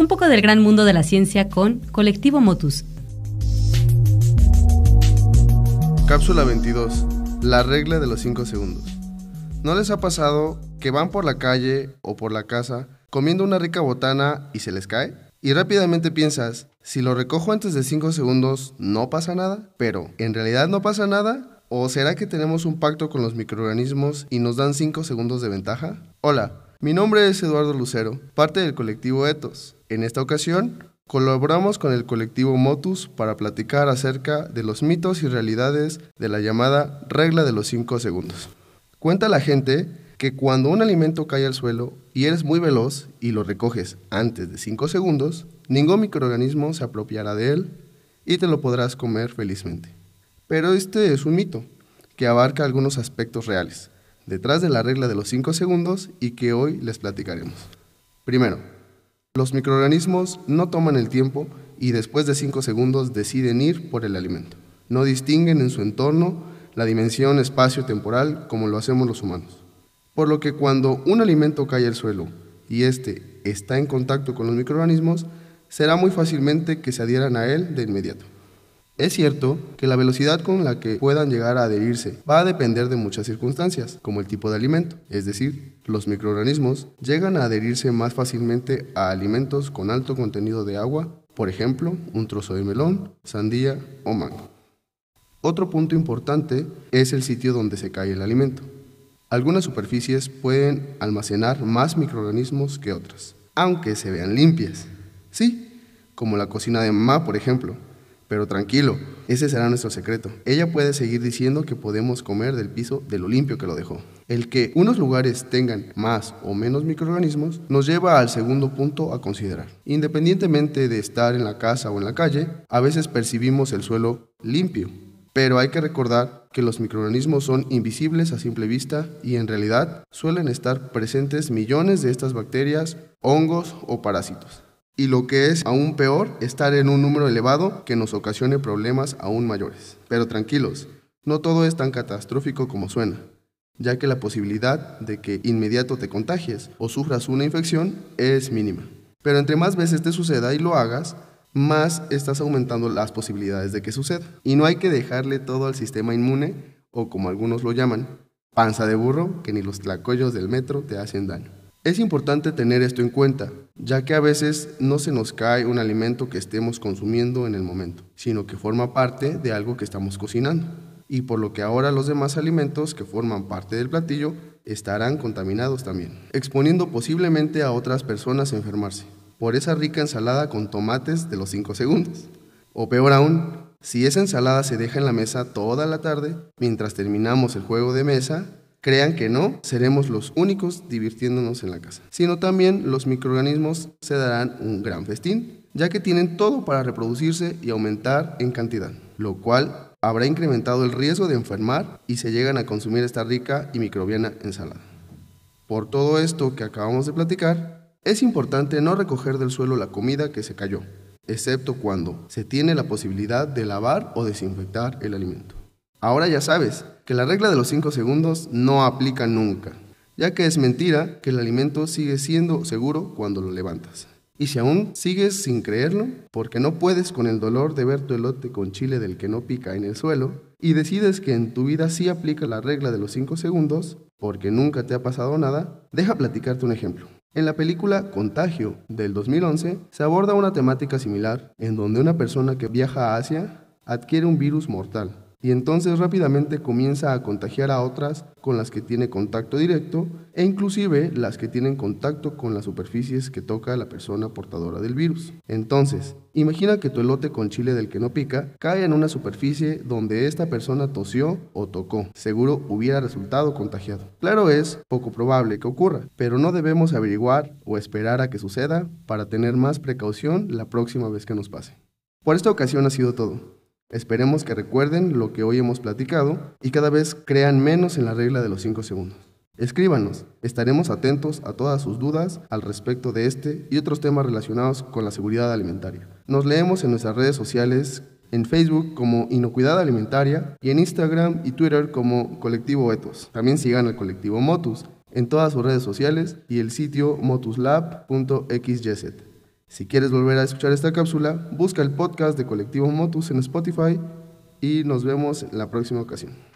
Un poco del gran mundo de la ciencia con Colectivo Motus. Cápsula 22. La regla de los 5 segundos. ¿No les ha pasado que van por la calle o por la casa comiendo una rica botana y se les cae? Y rápidamente piensas, si lo recojo antes de 5 segundos, ¿no pasa nada? Pero, ¿en realidad no pasa nada? ¿O será que tenemos un pacto con los microorganismos y nos dan 5 segundos de ventaja? Hola, mi nombre es Eduardo Lucero, parte del colectivo Ethos. En esta ocasión, colaboramos con el colectivo Motus para platicar acerca de los mitos y realidades de la llamada regla de los 5 segundos. Cuenta la gente que cuando un alimento cae al suelo y eres muy veloz y lo recoges antes de 5 segundos, ningún microorganismo se apropiará de él y te lo podrás comer felizmente. Pero este es un mito que abarca algunos aspectos reales, detrás de la regla de los 5 segundos y que hoy les platicaremos. Primero, los microorganismos no toman el tiempo y después de 5 segundos deciden ir por el alimento. No distinguen en su entorno la dimensión espacio-temporal como lo hacemos los humanos. Por lo que cuando un alimento cae al suelo y éste está en contacto con los microorganismos, será muy fácilmente que se adhieran a él de inmediato. Es cierto que la velocidad con la que puedan llegar a adherirse va a depender de muchas circunstancias, como el tipo de alimento, es decir, los microorganismos llegan a adherirse más fácilmente a alimentos con alto contenido de agua, por ejemplo, un trozo de melón, sandía o mango. Otro punto importante es el sitio donde se cae el alimento. Algunas superficies pueden almacenar más microorganismos que otras, aunque se vean limpias. Sí, como la cocina de mamá, por ejemplo. Pero tranquilo, ese será nuestro secreto. Ella puede seguir diciendo que podemos comer del piso de lo limpio que lo dejó. El que unos lugares tengan más o menos microorganismos nos lleva al segundo punto a considerar. Independientemente de estar en la casa o en la calle, a veces percibimos el suelo limpio, pero hay que recordar que los microorganismos son invisibles a simple vista y en realidad suelen estar presentes millones de estas bacterias, hongos o parásitos. Y lo que es aún peor, estar en un número elevado que nos ocasione problemas aún mayores. Pero tranquilos, no todo es tan catastrófico como suena, ya que la posibilidad de que inmediato te contagies o sufras una infección es mínima. Pero entre más veces te suceda y lo hagas, más estás aumentando las posibilidades de que suceda. Y no hay que dejarle todo al sistema inmune, o como algunos lo llaman, panza de burro, que ni los tlacoyos del metro te hacen daño. Es importante tener esto en cuenta, ya que a veces no se nos cae un alimento que estemos consumiendo en el momento, sino que forma parte de algo que estamos cocinando, y por lo que ahora los demás alimentos que forman parte del platillo estarán contaminados también, exponiendo posiblemente a otras personas a enfermarse por esa rica ensalada con tomates de los 5 segundos. O peor aún, si esa ensalada se deja en la mesa toda la tarde, mientras terminamos el juego de mesa, crean que no, seremos los únicos divirtiéndonos en la casa, sino también los microorganismos se darán un gran festín, ya que tienen todo para reproducirse y aumentar en cantidad, lo cual habrá incrementado el riesgo de enfermar y se llegan a consumir esta rica y microbiana ensalada. Por todo esto que acabamos de platicar, es importante no recoger del suelo la comida que se cayó, excepto cuando se tiene la posibilidad de lavar o desinfectar el alimento. Ahora ya sabes que la regla de los 5 segundos no aplica nunca, ya que es mentira que el alimento sigue siendo seguro cuando lo levantas. Y si aún sigues sin creerlo, porque no puedes con el dolor de ver tu elote con chile del que no pica en el suelo, y decides que en tu vida sí aplica la regla de los 5 segundos, porque nunca te ha pasado nada, deja platicarte un ejemplo. En la película Contagio del 2011 se aborda una temática similar en donde una persona que viaja a Asia adquiere un virus mortal y entonces rápidamente comienza a contagiar a otras con las que tiene contacto directo e inclusive las que tienen contacto con las superficies que toca la persona portadora del virus. Entonces, imagina que tu elote con chile del que no pica cae en una superficie donde esta persona tosió o tocó. Seguro hubiera resultado contagiado. Claro es poco probable que ocurra, pero no debemos averiguar o esperar a que suceda para tener más precaución la próxima vez que nos pase. Por esta ocasión ha sido todo. Esperemos que recuerden lo que hoy hemos platicado y cada vez crean menos en la regla de los 5 segundos. Escríbanos, estaremos atentos a todas sus dudas al respecto de este y otros temas relacionados con la seguridad alimentaria. Nos leemos en nuestras redes sociales, en Facebook como Inocuidad Alimentaria y en Instagram y Twitter como Colectivo Etos. También sigan al colectivo Motus en todas sus redes sociales y el sitio motuslab.xyz. Si quieres volver a escuchar esta cápsula, busca el podcast de Colectivo Motus en Spotify y nos vemos en la próxima ocasión.